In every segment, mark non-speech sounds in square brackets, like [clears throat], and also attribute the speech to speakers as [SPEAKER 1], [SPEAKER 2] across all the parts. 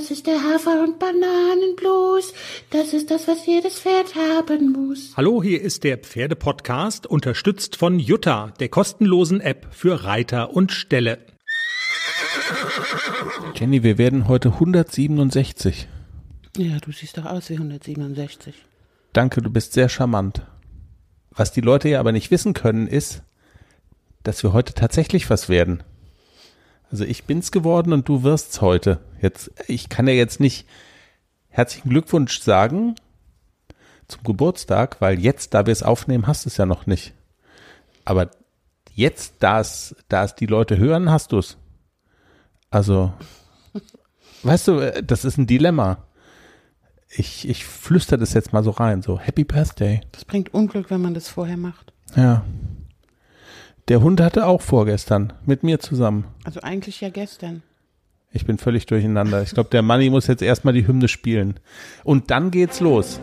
[SPEAKER 1] Das ist der Hafer- und Bananenblues. Das ist das, was jedes Pferd haben muss.
[SPEAKER 2] Hallo, hier ist der Pferdepodcast, unterstützt von Jutta, der kostenlosen App für Reiter und Ställe.
[SPEAKER 3] Jenny, wir werden heute 167.
[SPEAKER 1] Ja, du siehst doch aus wie 167.
[SPEAKER 3] Danke, du bist sehr charmant. Was die Leute ja aber nicht wissen können, ist, dass wir heute tatsächlich was werden. Also ich bin's geworden und du wirst's heute. Jetzt, ich kann ja jetzt nicht herzlichen Glückwunsch sagen zum Geburtstag, weil jetzt, da wir es aufnehmen, hast du es ja noch nicht. Aber jetzt, da es, da es die Leute hören, hast du's. Also, weißt du, das ist ein Dilemma. Ich, ich flüster das jetzt mal so rein, so Happy Birthday.
[SPEAKER 1] Das bringt Unglück, wenn man das vorher macht.
[SPEAKER 3] Ja. Der Hund hatte auch vorgestern mit mir zusammen.
[SPEAKER 1] Also eigentlich ja gestern.
[SPEAKER 3] Ich bin völlig durcheinander. Ich glaube, der Manni muss jetzt erstmal die Hymne spielen. Und dann geht's los.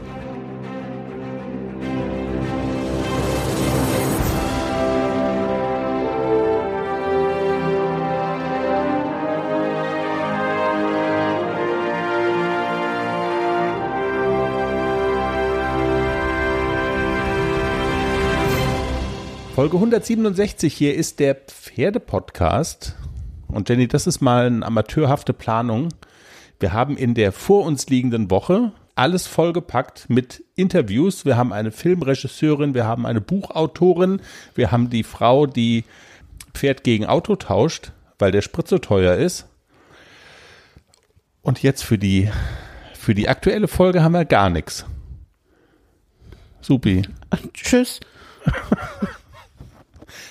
[SPEAKER 3] Folge 167 hier ist der Pferdepodcast. Und Jenny, das ist mal eine amateurhafte Planung. Wir haben in der vor uns liegenden Woche alles vollgepackt mit Interviews. Wir haben eine Filmregisseurin, wir haben eine Buchautorin, wir haben die Frau, die Pferd gegen Auto tauscht, weil der Sprit so teuer ist. Und jetzt für die, für die aktuelle Folge haben wir gar nichts. Supi.
[SPEAKER 1] Tschüss. [laughs]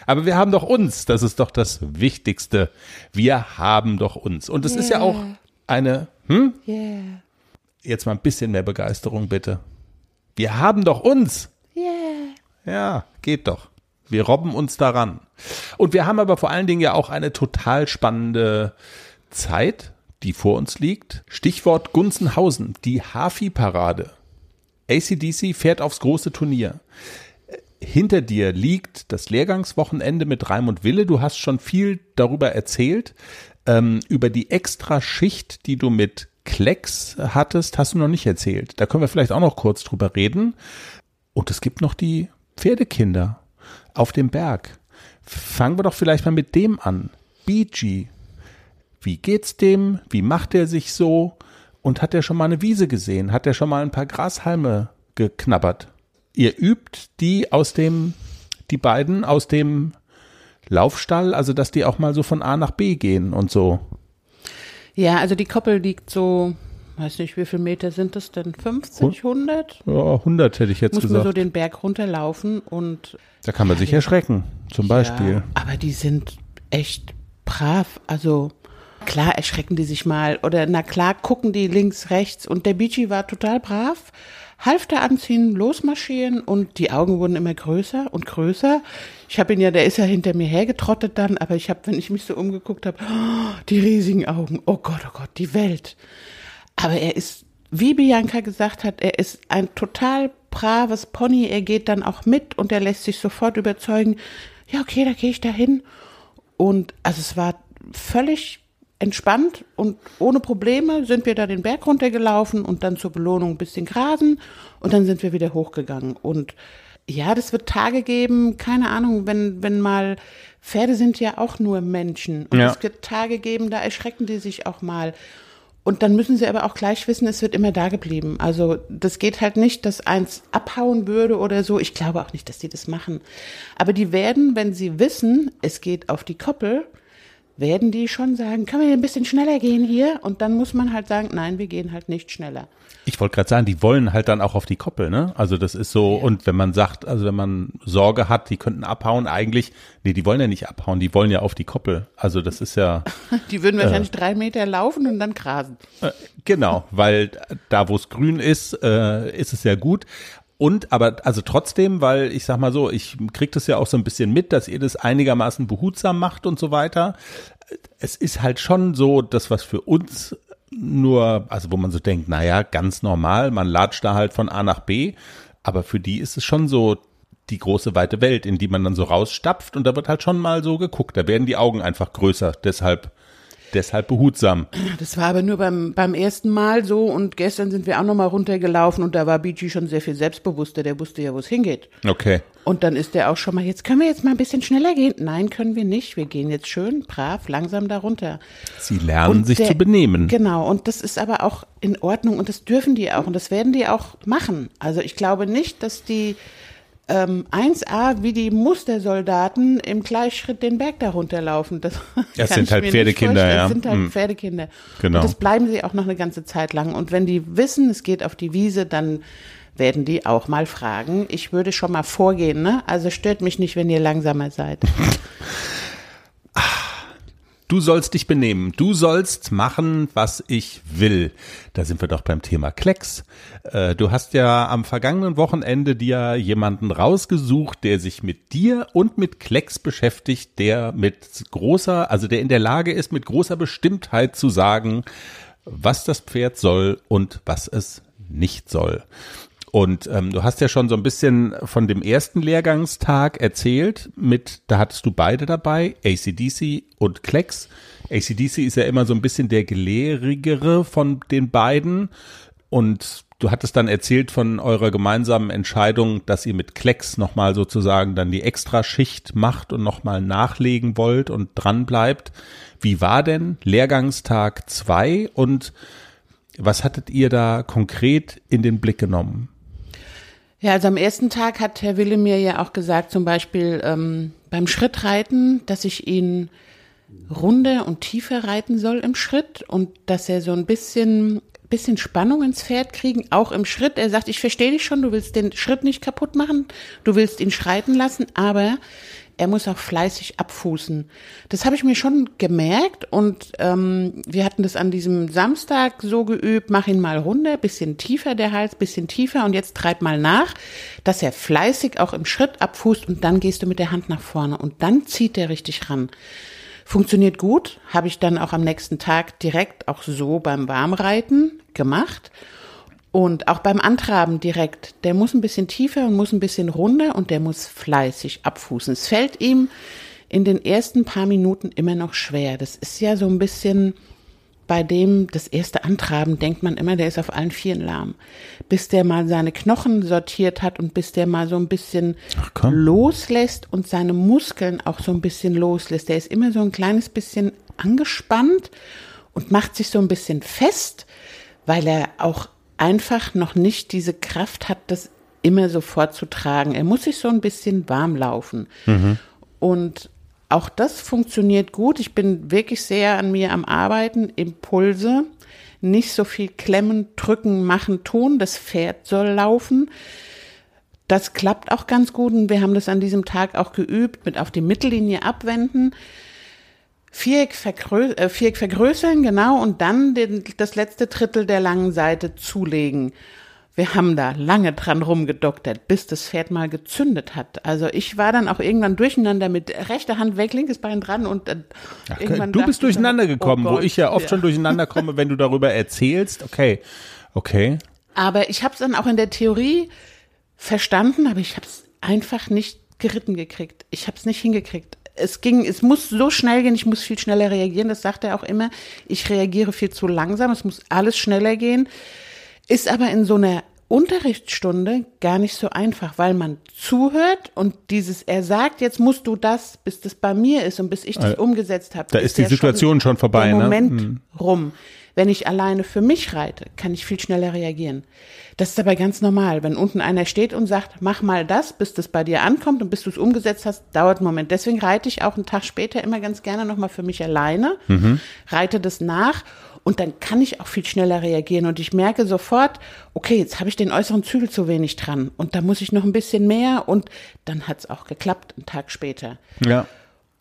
[SPEAKER 3] Aber wir haben doch uns, das ist doch das Wichtigste. Wir haben doch uns. Und es yeah. ist ja auch eine, hm?
[SPEAKER 1] Yeah.
[SPEAKER 3] Jetzt mal ein bisschen mehr Begeisterung bitte. Wir haben doch uns.
[SPEAKER 1] Yeah.
[SPEAKER 3] Ja, geht doch. Wir robben uns daran. Und wir haben aber vor allen Dingen ja auch eine total spannende Zeit, die vor uns liegt. Stichwort Gunzenhausen, die Hafi-Parade. ACDC fährt aufs große Turnier hinter dir liegt das Lehrgangswochenende mit Raimund Wille. Du hast schon viel darüber erzählt. Ähm, über die extra Schicht, die du mit Klecks hattest, hast du noch nicht erzählt. Da können wir vielleicht auch noch kurz drüber reden. Und es gibt noch die Pferdekinder auf dem Berg. Fangen wir doch vielleicht mal mit dem an. BG. Wie geht's dem? Wie macht er sich so? Und hat er schon mal eine Wiese gesehen? Hat er schon mal ein paar Grashalme geknabbert? Ihr übt die aus dem, die beiden aus dem Laufstall, also dass die auch mal so von A nach B gehen und so.
[SPEAKER 1] Ja, also die Koppel liegt so, weiß nicht, wie viele Meter sind das denn? 50, 100?
[SPEAKER 3] Ja, 100 hätte ich jetzt
[SPEAKER 1] Muss
[SPEAKER 3] gesagt.
[SPEAKER 1] Muss man so den Berg runterlaufen und.
[SPEAKER 3] Da kann man ja, sich erschrecken, zum Beispiel. Ja,
[SPEAKER 1] aber die sind echt brav, also. Klar erschrecken die sich mal oder na klar gucken die links, rechts und der Bici war total brav, Halfter anziehen, losmarschieren und die Augen wurden immer größer und größer. Ich habe ihn ja, der ist ja hinter mir hergetrottet dann, aber ich habe, wenn ich mich so umgeguckt habe, oh, die riesigen Augen, oh Gott, oh Gott, die Welt. Aber er ist, wie Bianca gesagt hat, er ist ein total braves Pony. Er geht dann auch mit und er lässt sich sofort überzeugen. Ja, okay, da gehe ich dahin. Und also es war völlig entspannt und ohne Probleme sind wir da den Berg runtergelaufen und dann zur Belohnung ein bisschen grasen und dann sind wir wieder hochgegangen. Und ja, das wird Tage geben, keine Ahnung, wenn, wenn mal, Pferde sind ja auch nur Menschen. Und ja. es wird Tage geben, da erschrecken die sich auch mal. Und dann müssen sie aber auch gleich wissen, es wird immer da geblieben. Also das geht halt nicht, dass eins abhauen würde oder so. Ich glaube auch nicht, dass die das machen. Aber die werden, wenn sie wissen, es geht auf die Koppel, werden die schon sagen, können wir ein bisschen schneller gehen hier? Und dann muss man halt sagen, nein, wir gehen halt nicht schneller.
[SPEAKER 3] Ich wollte gerade sagen, die wollen halt dann auch auf die Koppel, ne? Also das ist so, ja. und wenn man sagt, also wenn man Sorge hat, die könnten abhauen, eigentlich, nee, die wollen ja nicht abhauen, die wollen ja auf die Koppel. Also das ist ja. [laughs]
[SPEAKER 1] die würden wahrscheinlich äh, drei Meter laufen und dann grasen.
[SPEAKER 3] Äh, genau, weil da, wo es grün ist, äh, ist es ja gut. Und aber also trotzdem, weil ich sag mal so, ich krieg das ja auch so ein bisschen mit, dass ihr das einigermaßen behutsam macht und so weiter. Es ist halt schon so, das was für uns nur, also wo man so denkt, naja, ganz normal, man latscht da halt von A nach B, aber für die ist es schon so die große weite Welt, in die man dann so rausstapft. Und da wird halt schon mal so geguckt, da werden die Augen einfach größer, deshalb deshalb behutsam.
[SPEAKER 1] Das war aber nur beim, beim ersten Mal so und gestern sind wir auch nochmal runtergelaufen und da war Beachy schon sehr viel selbstbewusster, der wusste ja, wo es hingeht.
[SPEAKER 3] Okay.
[SPEAKER 1] Und dann ist der auch schon mal, jetzt können wir jetzt mal ein bisschen schneller gehen. Nein, können wir nicht. Wir gehen jetzt schön brav, langsam da runter.
[SPEAKER 3] Sie lernen
[SPEAKER 1] Und
[SPEAKER 3] sich
[SPEAKER 1] der-
[SPEAKER 3] zu benehmen.
[SPEAKER 1] Genau, und das ist aber auch in Ordnung und das dürfen die auch und das werden die auch machen. Also ich glaube nicht, dass die ähm, 1a wie die Mustersoldaten im Gleichschritt den Berg da runterlaufen. Das,
[SPEAKER 3] Das sind halt Pferdekinder, ja.
[SPEAKER 1] Das sind halt
[SPEAKER 3] Hm.
[SPEAKER 1] Pferdekinder.
[SPEAKER 3] Genau.
[SPEAKER 1] Und das bleiben sie auch noch eine ganze Zeit lang. Und wenn die wissen, es geht auf die Wiese, dann werden die auch mal fragen. Ich würde schon mal vorgehen, ne? Also stört mich nicht, wenn ihr langsamer seid. [laughs]
[SPEAKER 3] Du sollst dich benehmen. Du sollst machen, was ich will. Da sind wir doch beim Thema Klecks. Äh, Du hast ja am vergangenen Wochenende dir jemanden rausgesucht, der sich mit dir und mit Klecks beschäftigt, der mit großer, also der in der Lage ist, mit großer Bestimmtheit zu sagen, was das Pferd soll und was es nicht soll. Und ähm, du hast ja schon so ein bisschen von dem ersten Lehrgangstag erzählt. Mit, da hattest du beide dabei, ACDC und Klecks. ACDC ist ja immer so ein bisschen der gelehrigere von den beiden. Und du hattest dann erzählt von eurer gemeinsamen Entscheidung, dass ihr mit Klecks nochmal sozusagen dann die Extraschicht macht und nochmal nachlegen wollt und dran bleibt. Wie war denn Lehrgangstag zwei und was hattet ihr da konkret in den Blick genommen?
[SPEAKER 1] Ja, also am ersten Tag hat Herr Wille mir ja auch gesagt, zum Beispiel ähm, beim Schrittreiten, dass ich ihn runder und tiefer reiten soll im Schritt und dass er so ein bisschen, bisschen Spannung ins Pferd kriegen, auch im Schritt. Er sagt, ich verstehe dich schon, du willst den Schritt nicht kaputt machen, du willst ihn schreiten lassen, aber er muss auch fleißig abfußen. Das habe ich mir schon gemerkt und ähm, wir hatten das an diesem Samstag so geübt, mach ihn mal runter, bisschen tiefer der Hals, bisschen tiefer und jetzt treib mal nach, dass er fleißig auch im Schritt abfußt und dann gehst du mit der Hand nach vorne und dann zieht er richtig ran. Funktioniert gut, habe ich dann auch am nächsten Tag direkt auch so beim Warmreiten gemacht. Und auch beim Antraben direkt, der muss ein bisschen tiefer und muss ein bisschen runder und der muss fleißig abfußen. Es fällt ihm in den ersten paar Minuten immer noch schwer. Das ist ja so ein bisschen bei dem, das erste Antraben, denkt man immer, der ist auf allen Vieren lahm. Bis der mal seine Knochen sortiert hat und bis der mal so ein bisschen loslässt und seine Muskeln auch so ein bisschen loslässt. Der ist immer so ein kleines bisschen angespannt und macht sich so ein bisschen fest, weil er auch einfach noch nicht diese Kraft hat, das immer sofort zu tragen. Er muss sich so ein bisschen warm laufen. Und auch das funktioniert gut. Ich bin wirklich sehr an mir am Arbeiten. Impulse, nicht so viel klemmen, drücken, machen, tun. Das Pferd soll laufen. Das klappt auch ganz gut und wir haben das an diesem Tag auch geübt mit auf die Mittellinie abwenden. Viereck, vergrö äh, Viereck vergrößern, genau, und dann den, das letzte Drittel der langen Seite zulegen. Wir haben da lange dran rumgedoktert, bis das Pferd mal gezündet hat. Also ich war dann auch irgendwann durcheinander mit rechter Hand weg, linkes Bein dran und äh, irgendwann
[SPEAKER 3] du bist durcheinander
[SPEAKER 1] dann, oh
[SPEAKER 3] gekommen, wo
[SPEAKER 1] Gott,
[SPEAKER 3] ich ja oft schon durcheinander [laughs] komme, wenn du darüber erzählst. Okay, okay.
[SPEAKER 1] Aber ich habe es dann auch in der Theorie verstanden, aber ich habe es einfach nicht geritten gekriegt. Ich habe es nicht hingekriegt. Es ging, es muss so schnell gehen, ich muss viel schneller reagieren, das sagt er auch immer. Ich reagiere viel zu langsam, es muss alles schneller gehen. Ist aber in so einer Unterrichtsstunde gar nicht so einfach, weil man zuhört und dieses, er sagt, jetzt musst du das, bis das bei mir ist und bis ich das umgesetzt habe.
[SPEAKER 3] da ist die Situation schon vorbei,
[SPEAKER 1] Der
[SPEAKER 3] ne?
[SPEAKER 1] Moment rum. Wenn ich alleine für mich reite, kann ich viel schneller reagieren. Das ist aber ganz normal. Wenn unten einer steht und sagt, mach mal das, bis das bei dir ankommt und bis du es umgesetzt hast, dauert einen Moment. Deswegen reite ich auch einen Tag später immer ganz gerne nochmal für mich alleine, reite das nach und dann kann ich auch viel schneller reagieren und ich merke sofort, okay, jetzt habe ich den äußeren Zügel zu wenig dran und da muss ich noch ein bisschen mehr und dann hat es auch geklappt, einen Tag später.
[SPEAKER 3] Ja.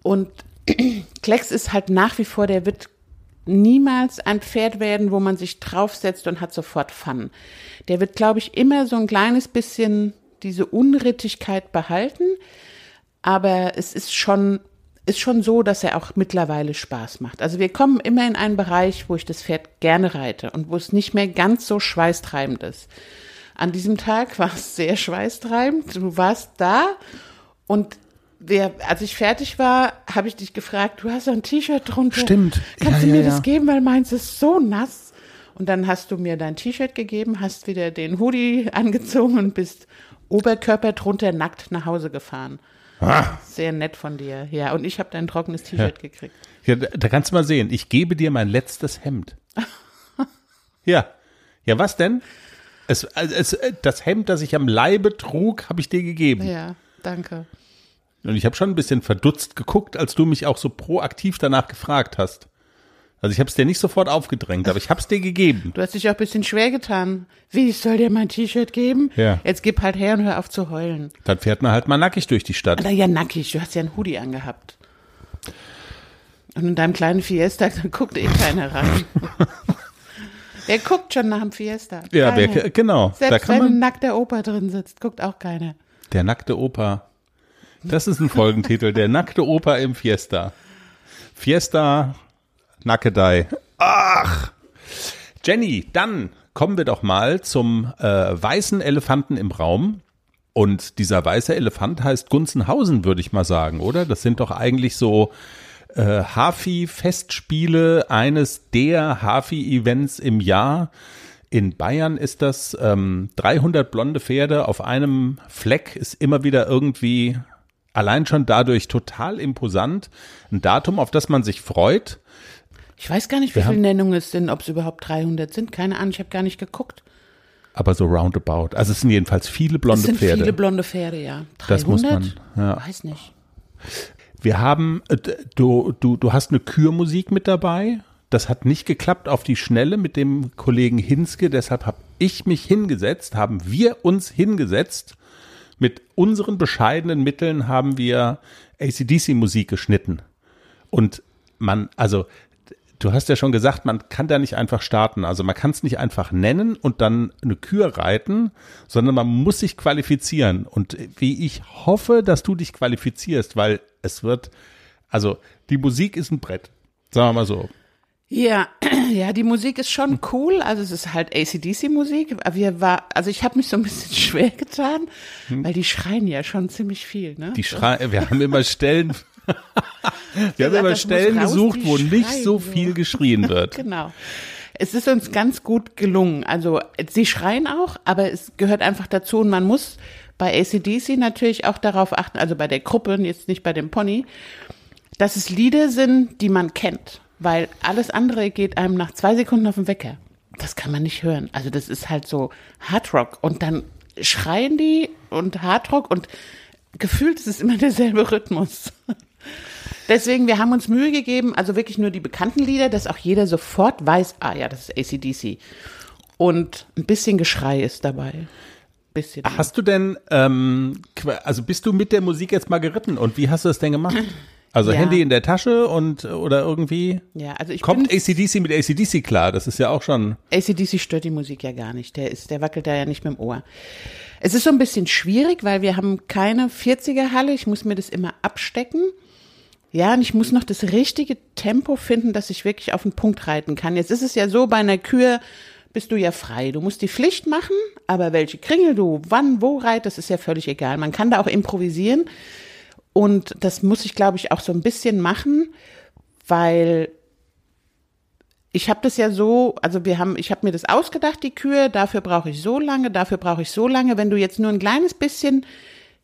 [SPEAKER 1] Und [clears throat] Klecks ist halt nach wie vor, der wird niemals ein Pferd werden, wo man sich draufsetzt und hat sofort Fun. Der wird, glaube ich, immer so ein kleines bisschen diese Unrittigkeit behalten, aber es ist schon ist schon so, dass er auch mittlerweile Spaß macht. Also wir kommen immer in einen Bereich, wo ich das Pferd gerne reite und wo es nicht mehr ganz so schweißtreibend ist. An diesem Tag war es sehr schweißtreibend. Du warst da und wir, als ich fertig war, habe ich dich gefragt, du hast ein T-Shirt drunter.
[SPEAKER 3] Stimmt.
[SPEAKER 1] Kannst
[SPEAKER 3] Ja,
[SPEAKER 1] du mir
[SPEAKER 3] ja,
[SPEAKER 1] das
[SPEAKER 3] ja.
[SPEAKER 1] geben, weil meins ist so nass. Und dann hast du mir dein T-Shirt gegeben, hast wieder den Hoodie angezogen und bist Oberkörper drunter nackt nach Hause gefahren.
[SPEAKER 3] Ah.
[SPEAKER 1] Sehr nett von dir. Ja, und ich habe dein trockenes T-Shirt gekriegt.
[SPEAKER 3] Ja, da da kannst du mal sehen. Ich gebe dir mein letztes Hemd. [laughs] ja. Ja, was denn? Es, also es, das Hemd, das ich am Leibe trug, habe ich dir gegeben.
[SPEAKER 1] Ja, danke.
[SPEAKER 3] Und ich habe schon ein bisschen verdutzt geguckt, als du mich auch so proaktiv danach gefragt hast. Also ich habe es dir nicht sofort aufgedrängt, aber ich habe es dir gegeben.
[SPEAKER 1] Du hast dich auch ein bisschen schwer getan. Wie, ich soll dir mein T-Shirt geben?
[SPEAKER 3] Ja.
[SPEAKER 1] Jetzt gib halt her und hör auf zu heulen.
[SPEAKER 3] Dann fährt man halt mal nackig durch die Stadt.
[SPEAKER 1] Oder ja, nackig, du hast ja einen Hoodie angehabt. Und in deinem kleinen Fiesta, da guckt eh keiner rein. [laughs] Wer guckt schon nach dem Fiesta?
[SPEAKER 3] Ja, wer, genau. Da
[SPEAKER 1] Selbst
[SPEAKER 3] kann
[SPEAKER 1] wenn ein
[SPEAKER 3] man.
[SPEAKER 1] nackter Opa drin sitzt, guckt auch keiner.
[SPEAKER 3] Der nackte Opa. Das ist ein Folgentitel. Der nackte Opa im Fiesta. Fiesta Nackedei. Ach. Jenny, dann kommen wir doch mal zum äh, weißen Elefanten im Raum. Und dieser weiße Elefant heißt Gunzenhausen, würde ich mal sagen, oder? Das sind doch eigentlich so äh, Hafi-Festspiele, eines der Hafi-Events im Jahr. In Bayern ist das ähm, 300 blonde Pferde auf einem Fleck, ist immer wieder irgendwie allein schon dadurch total imposant. Ein Datum, auf das man sich freut.
[SPEAKER 1] Ich weiß gar nicht, wie viele Nennungen es sind, ob es überhaupt 300 sind. Keine Ahnung, ich habe gar nicht geguckt.
[SPEAKER 3] Aber so roundabout. Also es sind jedenfalls viele
[SPEAKER 1] Es
[SPEAKER 3] blonde
[SPEAKER 1] sind
[SPEAKER 3] Pferde.
[SPEAKER 1] viele blonde Pferde, ja. 300?
[SPEAKER 3] Das muss man, ja.
[SPEAKER 1] Weiß nicht.
[SPEAKER 3] Wir haben, äh, du, du, du hast eine Kürmusik mit dabei. Das hat nicht geklappt auf die Schnelle mit dem Kollegen Hinske. Deshalb habe ich mich hingesetzt, haben wir uns hingesetzt. Mit unseren bescheidenen Mitteln haben wir ACDC-Musik geschnitten. Und man, also, du hast ja schon gesagt, man kann da nicht einfach starten. Also man kann es nicht einfach nennen und dann eine Kür reiten, sondern man muss sich qualifizieren. Und wie ich hoffe, dass du dich qualifizierst, weil es wird, also die Musik ist ein Brett. Sagen wir mal so.
[SPEAKER 1] Ja, [clears throat] ja, die Musik ist schon cool. Also es ist halt ACDC-Musik. Wir war, also ich habe mich so ein bisschen [laughs] schwer getan, weil die schreien ja schon ziemlich viel. Ne?
[SPEAKER 3] Die Schrei wir haben immer Stellen, [laughs] wir haben
[SPEAKER 1] gesagt,
[SPEAKER 3] immer Stellen
[SPEAKER 1] raus,
[SPEAKER 3] gesucht, wo nicht
[SPEAKER 1] schreien
[SPEAKER 3] so
[SPEAKER 1] so.
[SPEAKER 3] viel geschrien [laughs] wird.
[SPEAKER 1] Genau. Es ist uns ganz gut gelungen. Also sie schreien auch, aber es gehört einfach dazu und man muss bei ACDC natürlich auch darauf achten, also bei der Gruppe, jetzt nicht bei dem Pony, dass es Lieder sind, die man kennt. Weil alles andere geht einem nach zwei Sekunden auf den Wecker. Das kann man nicht hören. Also das ist halt so Hardrock. Und dann schreien die und Hardrock und gefühlt ist es immer [laughs] derselbe Rhythmus. Deswegen, wir haben uns Mühe gegeben, also wirklich nur die bekannten Lieder, dass auch jeder sofort weiß, ah ja, das ist ACDC. Und ein bisschen Geschrei ist dabei. Bisschen.
[SPEAKER 3] Hast du denn, ähm, also bist du mit der Musik jetzt mal geritten und wie hast du das denn gemacht? [laughs] Also
[SPEAKER 1] Ja.
[SPEAKER 3] Handy in der Tasche und oder irgendwie
[SPEAKER 1] ja, also ich
[SPEAKER 3] kommt ACDC mit ACDC klar? Das ist ja auch schon.
[SPEAKER 1] ACDC stört die Musik ja gar nicht. Der ist, der wackelt da ja nicht mit dem Ohr. Es ist so ein bisschen schwierig, weil wir haben keine 40er Halle. Ich muss mir das immer abstecken. Ja, und ich muss noch das richtige Tempo finden, dass ich wirklich auf den Punkt reiten kann. Jetzt ist es ja so, bei einer Kür bist du ja frei. Du musst die Pflicht machen, aber welche Kringel du wann, wo reitest, ist ja völlig egal. Man kann da auch improvisieren. Und das muss ich, glaube ich, auch so ein bisschen machen, weil ich habe das ja so, also wir haben, ich habe mir das ausgedacht, die Kühe, dafür brauche ich so lange, dafür brauche ich so lange. Wenn du jetzt nur ein kleines bisschen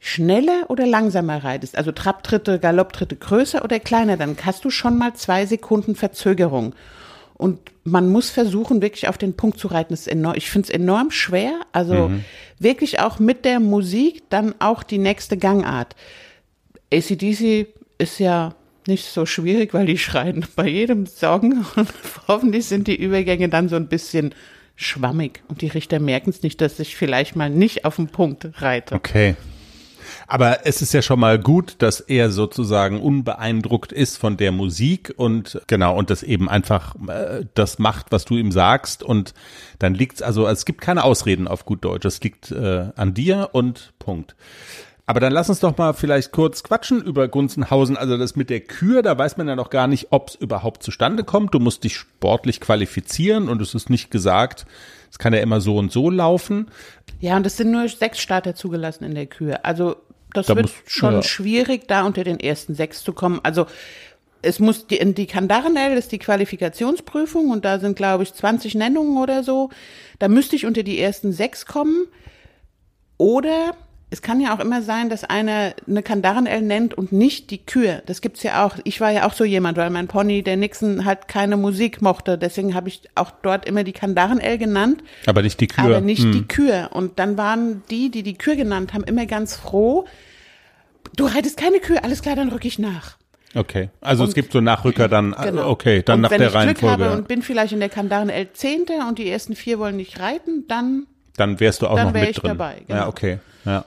[SPEAKER 1] schneller oder langsamer reitest, also Trabtritte, Galopptritte größer oder kleiner, dann hast du schon mal zwei Sekunden Verzögerung. Und man muss versuchen, wirklich auf den Punkt zu reiten. Das ist enorm, ich finde es enorm schwer. Also wirklich auch mit der Musik dann auch die nächste Gangart. ACDC ist ja nicht so schwierig, weil die schreien bei jedem Song [laughs] und hoffentlich sind die Übergänge dann so ein bisschen schwammig und die Richter merken es nicht, dass ich vielleicht mal nicht auf den Punkt reite.
[SPEAKER 3] Okay. Aber es ist ja schon mal gut, dass er sozusagen unbeeindruckt ist von der Musik und genau und das eben einfach äh, das macht, was du ihm sagst und dann liegt's also es gibt keine Ausreden auf gut Deutsch, es liegt äh, an dir und Punkt. Aber dann lass uns doch mal vielleicht kurz quatschen über Gunzenhausen. Also das mit der Kür, da weiß man ja noch gar nicht, ob es überhaupt zustande kommt. Du musst dich sportlich qualifizieren und es ist nicht gesagt, es kann ja immer so und so laufen.
[SPEAKER 1] Ja, und es sind nur sechs Starter zugelassen in der Kühe. Also Das
[SPEAKER 3] Da
[SPEAKER 1] wird
[SPEAKER 3] muss-
[SPEAKER 1] schon
[SPEAKER 3] ja.
[SPEAKER 1] schwierig, da unter den ersten sechs zu kommen. Also es muss die, die Kandarenel ist die Qualifikationsprüfung und da sind, glaube ich, 20 Nennungen oder so. Da müsste ich unter die ersten sechs kommen. Oder es kann ja auch immer sein, dass einer eine Kandarenel nennt und nicht die Kür. Das gibt's ja auch. Ich war ja auch so jemand, weil mein Pony, der Nixon, halt keine Musik mochte. Deswegen habe ich auch dort immer die Kandarenel genannt.
[SPEAKER 3] Aber nicht die Kür.
[SPEAKER 1] Aber nicht
[SPEAKER 3] Hm.
[SPEAKER 1] die Kür. Und dann waren die, die die Kür genannt haben, immer ganz froh. Du reitest keine Kür, alles klar, dann rück ich nach.
[SPEAKER 3] Okay. Also es gibt so Nachrücker dann, [clears throat]
[SPEAKER 1] Genau.
[SPEAKER 3] okay, dann
[SPEAKER 1] und
[SPEAKER 3] nach
[SPEAKER 1] wenn
[SPEAKER 3] der
[SPEAKER 1] ich Glück
[SPEAKER 3] Reihenfolge.
[SPEAKER 1] habe und bin vielleicht in der Kandaren L Zehnte und die ersten vier wollen nicht reiten, dann
[SPEAKER 3] dann wärst du auch
[SPEAKER 1] Dann
[SPEAKER 3] noch
[SPEAKER 1] wär
[SPEAKER 3] mit
[SPEAKER 1] ich
[SPEAKER 3] drin.
[SPEAKER 1] dabei, genau.
[SPEAKER 3] Ja, okay. Ja.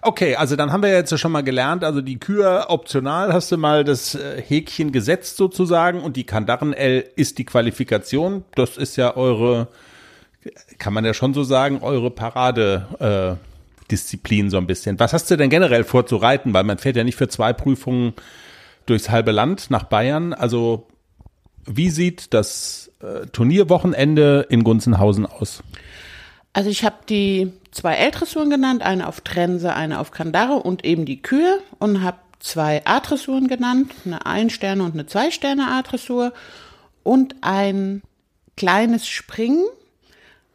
[SPEAKER 3] Okay, also dann haben wir jetzt schon mal gelernt, also die Kür optional hast du mal das äh, Häkchen gesetzt sozusagen und die Kandaren L ist die Qualifikation. Das ist ja eure, kann man ja schon so sagen, eure Parade äh, Disziplin so ein bisschen. Was hast du denn generell vor zu reiten? Weil man fährt ja nicht für zwei Prüfungen durchs halbe Land nach Bayern. Also wie sieht das äh, Turnierwochenende in Gunzenhausen aus?
[SPEAKER 1] Also ich habe die zwei L-Dressuren genannt, eine auf Trense, eine auf Kandare und eben die Kür und habe zwei A-Dressuren genannt, eine Ein-Sterne und eine Zwei-Sterne A-Dressur und ein kleines Springen,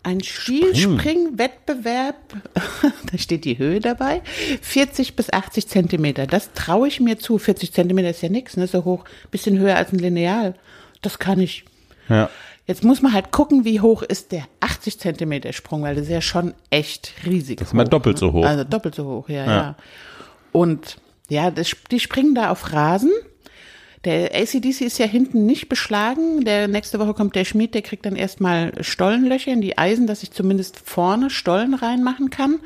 [SPEAKER 1] ein Stilspring-Wettbewerb, [laughs] da steht die Höhe dabei, 40 bis 80 Zentimeter. Das traue ich mir zu. 40 Zentimeter ist ja nichts, ne? so hoch, bisschen höher als ein Lineal. Das kann ich.
[SPEAKER 3] Ja.
[SPEAKER 1] Jetzt muss man halt gucken, wie hoch ist der 80 Zentimeter Sprung, weil das ist ja schon echt riesig. Das
[SPEAKER 3] ist mal doppelt so hoch.
[SPEAKER 1] Also doppelt so hoch, ja, ja. Und ja, das, die springen da auf Rasen. Der ACDC ist ja hinten nicht beschlagen. Der nächste Woche kommt der Schmied, der kriegt dann erstmal Stollenlöcher in die Eisen, dass ich zumindest vorne Stollen reinmachen kann.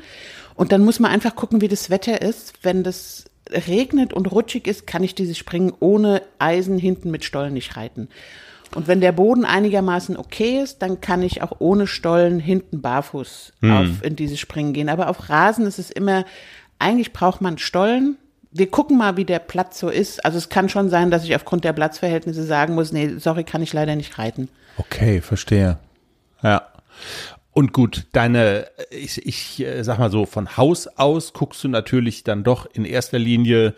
[SPEAKER 1] Und dann muss man einfach gucken, wie das Wetter ist. Wenn das regnet und rutschig ist, kann ich dieses Springen ohne Eisen hinten mit Stollen nicht reiten. Und wenn der Boden einigermaßen okay ist, dann kann ich auch ohne Stollen hinten barfuß auf, in dieses Springen gehen. Aber auf Rasen ist es immer, eigentlich braucht man Stollen. Wir gucken mal, wie der Platz so ist. Also es kann schon sein, dass ich aufgrund der Platzverhältnisse sagen muss, nee, sorry, kann ich leider nicht reiten.
[SPEAKER 3] Okay, verstehe. Ja. Und gut, deine, ich, ich äh, sag mal so, von Haus aus guckst du natürlich dann doch in erster Linie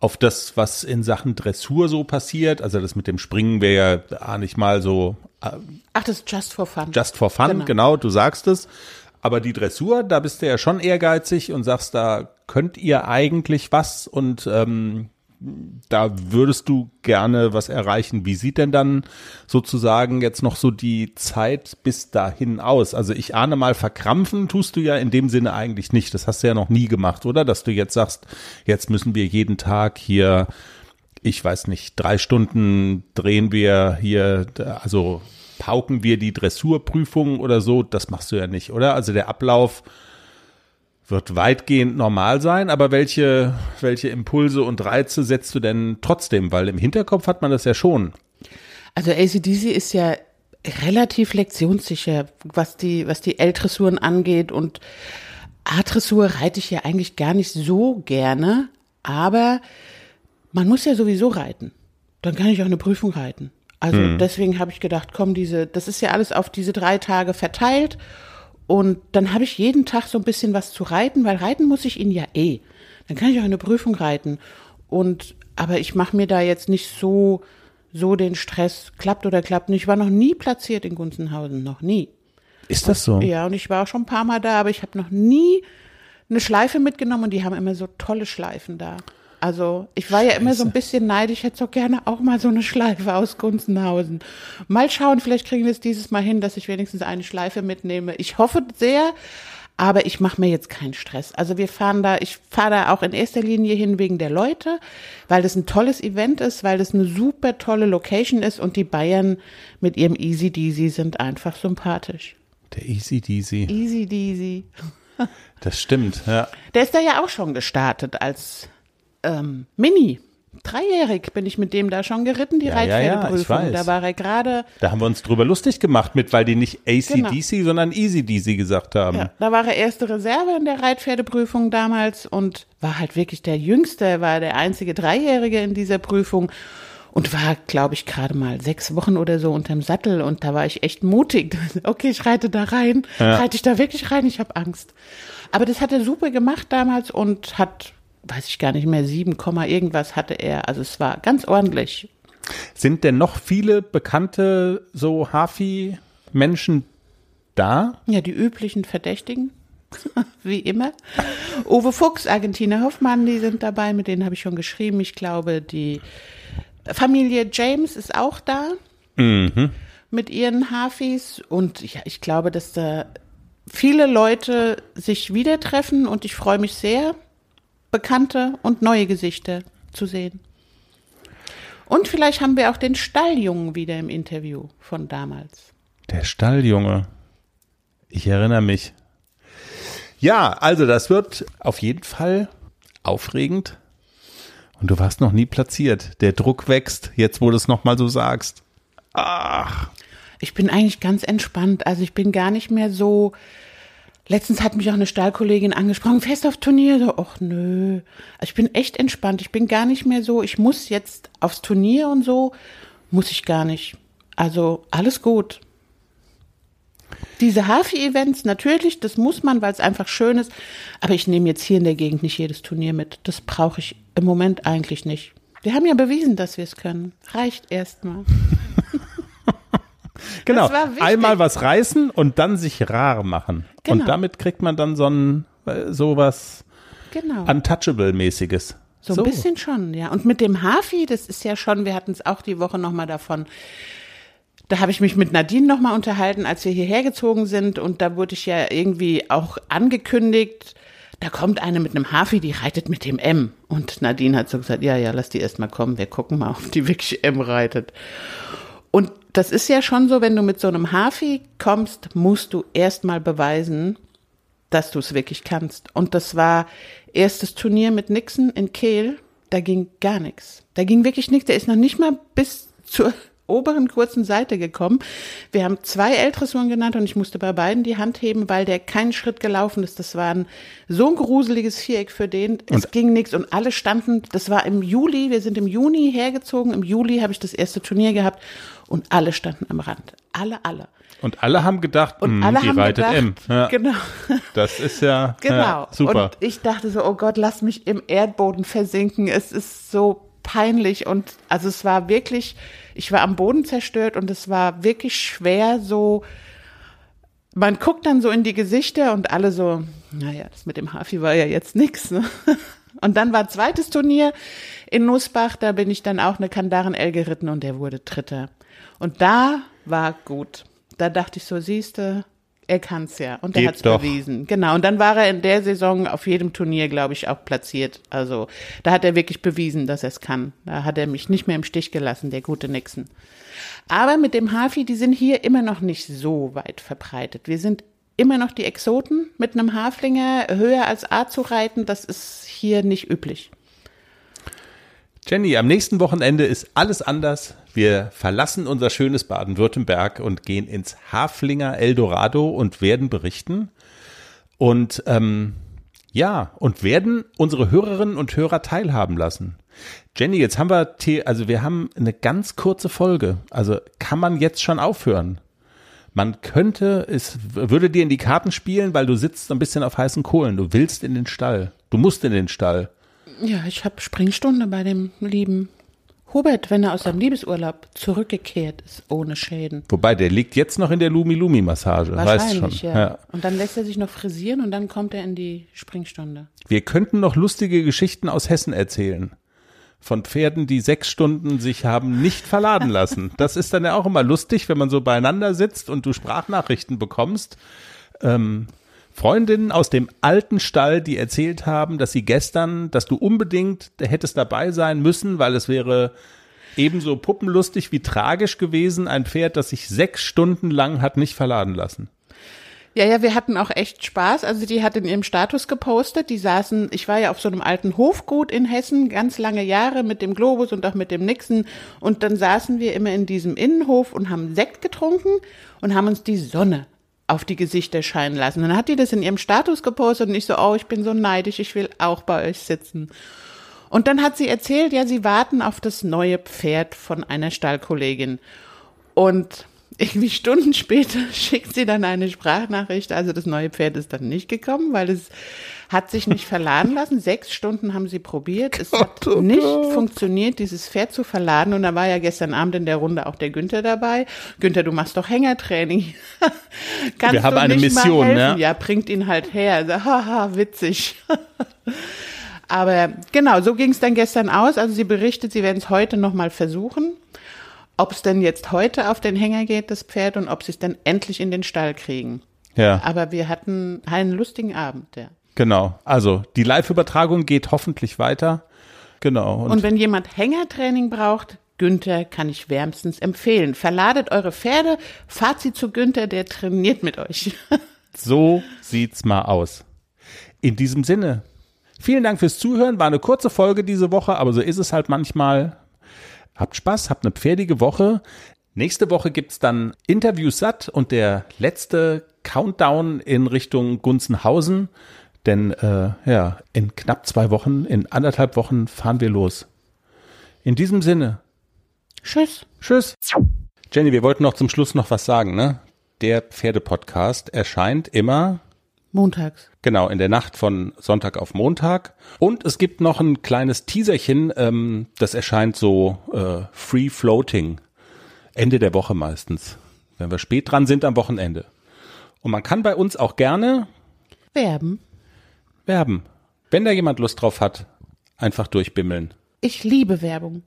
[SPEAKER 3] auf das, was in Sachen Dressur so passiert. Also das mit dem Springen wäre ja ah, nicht mal so äh,
[SPEAKER 1] Ach, das ist just for fun.
[SPEAKER 3] just for fun, genau.
[SPEAKER 1] Genau.
[SPEAKER 3] du sagst es. Aber die Dressur, da bist du ja schon ehrgeizig und sagst, da könnt ihr eigentlich was und ähm, da würdest du gerne was erreichen. Wie sieht denn dann sozusagen jetzt noch so die Zeit bis dahin aus? Also ich ahne mal, verkrampfen tust du ja in dem Sinne eigentlich nicht. Das hast du ja noch nie gemacht, oder? Dass du jetzt sagst, jetzt müssen wir jeden Tag hier, ich weiß nicht, drei Stunden drehen wir hier, also pauken wir die Dressurprüfung oder so. Das machst du ja nicht, oder? Also der Ablauf wird weitgehend normal sein, aber welche, welche Impulse und Reize setzt du denn trotzdem? Weil im Hinterkopf hat man das ja schon.
[SPEAKER 1] Also ACDC ist ja relativ lektionssicher, was die, was die L-Dressuren angeht und A-Dressur reite ich ja eigentlich gar nicht so gerne, aber man muss ja sowieso reiten. Dann kann ich auch eine Prüfung reiten. Also deswegen habe ich gedacht, komm, diese, das ist ja alles auf diese drei Tage verteilt und dann habe ich jeden Tag so ein bisschen was zu reiten, weil reiten muss ich ihn ja eh. Dann kann ich auch eine Prüfung reiten. Und aber ich mache mir da jetzt nicht so so den Stress, klappt oder klappt nicht. Ich war noch nie platziert in Gunzenhausen, noch nie.
[SPEAKER 3] Ist das so?
[SPEAKER 1] Ja, und ich war auch schon ein paar Mal da, aber ich habe noch nie eine Schleife mitgenommen und die haben immer so tolle Schleifen da. Also ich war ja immer so ein bisschen neidisch, ich hätte so gerne auch mal so eine Schleife aus Gunzenhausen. Mal schauen, vielleicht kriegen wir es dieses Mal hin, dass ich wenigstens eine Schleife mitnehme. Ich hoffe sehr, aber ich mache mir jetzt keinen Stress. Also wir fahren da, ich fahre da auch in erster Linie hin wegen der Leute, weil das ein tolles Event ist, weil das eine super tolle Location ist und die Bayern mit ihrem Easy Deasy sind einfach sympathisch.
[SPEAKER 3] Der Easy Deasy.
[SPEAKER 1] Easy Deasy.
[SPEAKER 3] Das stimmt, ja.
[SPEAKER 1] Der ist da ja auch schon gestartet als ähm, Mini. Dreijährig bin ich mit dem da schon geritten, die
[SPEAKER 3] Ja, ja, ja,
[SPEAKER 1] Reitpferdeprüfung.
[SPEAKER 3] weiß.
[SPEAKER 1] da war er gerade,
[SPEAKER 3] Da haben wir uns drüber lustig gemacht mit, weil die nicht ACDC, sondern Easy Deasy gesagt haben.
[SPEAKER 1] ja, da war er erste Reserve in der Reitpferdeprüfung damals und war halt wirklich der Jüngste, war der einzige Dreijährige in dieser Prüfung und war, glaube ich, gerade mal sechs Wochen oder so unterm Sattel und da war ich echt mutig. [laughs] Okay, ich reite da rein. Reite ich da wirklich rein? Ich habe Angst. Aber das hat er super gemacht damals und hat weiß ich gar nicht mehr, 7, irgendwas hatte er. Also es war ganz ordentlich.
[SPEAKER 3] Sind denn noch viele bekannte so Hafi-Menschen da?
[SPEAKER 1] Ja, die üblichen Verdächtigen. [laughs] Wie immer. Uwe Fuchs, Argentiner Hoffmann, die sind dabei, mit denen habe ich schon geschrieben. Ich glaube, die Familie James ist auch da. Mhm. Mit ihren Hafis. Und ja, ich glaube, dass da viele Leute sich wieder treffen und ich freue mich sehr, bekannte und neue Gesichter zu sehen. Und vielleicht haben wir auch den Stalljungen wieder im Interview von damals.
[SPEAKER 3] Der Stalljunge. Ich erinnere mich. Ja, also das wird auf jeden Fall aufregend. Und du warst noch nie platziert. Der Druck wächst, jetzt wo du es nochmal so sagst. Ach.
[SPEAKER 1] Ich bin eigentlich ganz entspannt. Also ich bin gar nicht mehr so. Letztens hat mich auch eine Stahlkollegin angesprochen, fest auf Turnier. So, ach nö. Also ich bin echt entspannt. Ich bin gar nicht mehr so, ich muss jetzt aufs Turnier und so. Muss ich gar nicht. Also alles gut. Diese Hafi-Events, natürlich, das muss man, weil es einfach schön ist. Aber ich nehme jetzt hier in der Gegend nicht jedes Turnier mit. Das brauche ich im Moment eigentlich nicht. Wir haben ja bewiesen, dass wir es können. Reicht erstmal.
[SPEAKER 3] Genau. Einmal was reißen und dann sich rar machen. Genau. Und damit kriegt man dann so ein äh, sowas genau. Untouchable-mäßiges.
[SPEAKER 1] So ein so. bisschen schon, ja. Und mit dem Hafi, das ist ja schon, wir hatten es auch die Woche nochmal davon, da habe ich mich mit Nadine nochmal unterhalten, als wir hierher gezogen sind. Und da wurde ich ja irgendwie auch angekündigt, da kommt eine mit einem Hafi, die reitet mit dem M. Und Nadine hat so gesagt, ja, ja, lass die erst mal kommen, wir gucken mal, ob die wirklich M reitet. Und das ist ja schon so, wenn du mit so einem Hafi kommst, musst du erst mal beweisen, dass du es wirklich kannst. Und das war erstes Turnier mit Nixon in Kehl, da ging gar nichts. Da ging wirklich nichts. Der ist noch nicht mal bis zur oberen kurzen Seite gekommen. Wir haben zwei L-Dressuren genannt und ich musste bei beiden die Hand heben, weil der keinen Schritt gelaufen ist. Das war ein, so ein gruseliges Viereck für den. Es und ging nichts und alle standen, das war im Juli, wir sind im Juni hergezogen. Im Juli habe ich das erste Turnier gehabt und alle standen am Rand. Alle, alle.
[SPEAKER 3] Und alle haben gedacht, und mh, alle die haben reitet gedacht, M.
[SPEAKER 1] Ja. Genau.
[SPEAKER 3] Das ist ja, [laughs]
[SPEAKER 1] genau.
[SPEAKER 3] Ja, super.
[SPEAKER 1] Und ich dachte so, oh Gott, lass mich im Erdboden versinken. Es ist so peinlich und also es war wirklich, ich war am Boden zerstört und es war wirklich schwer so, man guckt dann so in die Gesichter und alle so, naja, das mit dem Hafi war ja jetzt nix. Ne? [laughs] Und dann war zweites Turnier in Nussbach, da bin ich dann auch eine Kandaren L geritten und der wurde Dritter. Und da war gut. Da dachte ich so, siehste, er kann's ja und er hat's doch. bewiesen. Genau. Und dann war er in der Saison auf jedem Turnier, glaube ich, auch platziert. Also da hat er wirklich bewiesen, dass er es kann. Da hat er mich nicht mehr im Stich gelassen, der gute Nixon. Aber mit dem Hafi, die sind hier immer noch nicht so weit verbreitet. Wir sind immer noch die Exoten mit einem Haflinger höher als A zu reiten. Das ist hier nicht üblich.
[SPEAKER 3] Jenny, am nächsten Wochenende ist alles anders. Wir verlassen unser schönes Baden-Württemberg und gehen ins Haflinger Eldorado und werden berichten. Und ähm, ja, und werden unsere Hörerinnen und Hörer teilhaben lassen. Jenny, jetzt haben wir, also wir haben eine ganz kurze Folge. Also kann man jetzt schon aufhören? Man könnte, es würde dir in die Karten spielen, weil du sitzt ein bisschen auf heißen Kohlen. Du willst in den Stall. Du musst in den Stall.
[SPEAKER 1] Ja, ich habe Springstunde bei dem lieben Hubert, wenn er aus seinem Liebesurlaub zurückgekehrt ist, ohne Schäden.
[SPEAKER 3] Wobei, der liegt jetzt noch in der Lumi-Lumi-Massage, weißt schon.
[SPEAKER 1] Ja. ja. Und dann lässt er sich noch frisieren und dann kommt er in die Springstunde.
[SPEAKER 3] Wir könnten noch lustige Geschichten aus Hessen erzählen. Von Pferden, die sechs Stunden sich haben nicht verladen [laughs] lassen. Das ist dann ja auch immer lustig, wenn man so beieinander sitzt und du Sprachnachrichten bekommst. Ähm, Freundinnen aus dem alten Stall, die erzählt haben, dass sie gestern, dass du unbedingt hättest dabei sein müssen, weil es wäre ebenso puppenlustig wie tragisch gewesen, ein Pferd, das sich sechs Stunden lang hat nicht verladen lassen.
[SPEAKER 1] Ja, ja, wir hatten auch echt Spaß. Also die hat in ihrem Status gepostet. Die saßen, ich war ja auf so einem alten Hofgut in Hessen, ganz lange Jahre mit dem Globus und auch mit dem Nixon. Und dann saßen wir immer in diesem Innenhof und haben Sekt getrunken und haben uns die Sonne auf die Gesichter scheinen lassen. Dann hat die das in ihrem Status gepostet und ich so, oh, ich bin so neidisch, ich will auch bei euch sitzen. Und dann hat sie erzählt, ja, sie warten auf das neue Pferd von einer Stallkollegin. Und irgendwie [laughs] Stunden später [laughs] schickt sie dann eine Sprachnachricht. Also das neue Pferd ist dann nicht gekommen, weil es hat sich nicht verladen lassen. Sechs Stunden haben sie probiert. Es hat
[SPEAKER 3] oh
[SPEAKER 1] nicht
[SPEAKER 3] Gott.
[SPEAKER 1] funktioniert, dieses Pferd zu verladen. Und da war ja gestern Abend in der Runde auch der Günther dabei. Günther, du machst doch Hängertraining. [laughs] Kannst
[SPEAKER 3] Wir haben
[SPEAKER 1] du
[SPEAKER 3] eine
[SPEAKER 1] nicht mal
[SPEAKER 3] Mission,
[SPEAKER 1] helfen?
[SPEAKER 3] ne?
[SPEAKER 1] Ja, bringt ihn halt her. So, [laughs] haha, witzig. [laughs] Aber genau, so ging es dann gestern aus. Also sie berichtet, sie werden es heute nochmal versuchen. Ob es denn jetzt heute auf den Hänger geht, das Pferd, und ob sie es dann endlich in den Stall kriegen.
[SPEAKER 3] Ja,
[SPEAKER 1] Aber wir hatten einen lustigen Abend, ja.
[SPEAKER 3] Genau. Also die Live-Übertragung geht hoffentlich weiter. Genau.
[SPEAKER 1] Und wenn jemand Hängertraining braucht, Günther kann ich wärmstens empfehlen. Verladet eure Pferde, fahrt sie zu Günther, der trainiert mit euch. [laughs]
[SPEAKER 3] So sieht's mal aus. In diesem Sinne, vielen Dank fürs Zuhören. War eine kurze Folge diese Woche, aber so ist es halt manchmal. Habt Spaß, habt eine pferdige Woche. Nächste Woche gibt's dann Interviews satt und der letzte Countdown in Richtung Gunzenhausen. Denn äh, ja, in knapp zwei Wochen, in anderthalb Wochen fahren wir los. In diesem Sinne,
[SPEAKER 1] Tschüss.
[SPEAKER 3] Tschüss. Jenny, wir wollten noch zum Schluss noch was sagen, ne? Der Pferdepodcast erscheint immer
[SPEAKER 1] Montags.
[SPEAKER 3] Genau, in der Nacht von Sonntag auf Montag. Und es gibt noch ein kleines Teaserchen, ähm, das erscheint so äh, free floating. Ende der Woche meistens. Wenn wir spät dran sind am Wochenende. Und man kann bei uns auch gerne
[SPEAKER 1] Werben.
[SPEAKER 3] Werben. Wenn da jemand Lust drauf hat, einfach durchbimmeln.
[SPEAKER 1] Ich liebe Werbung.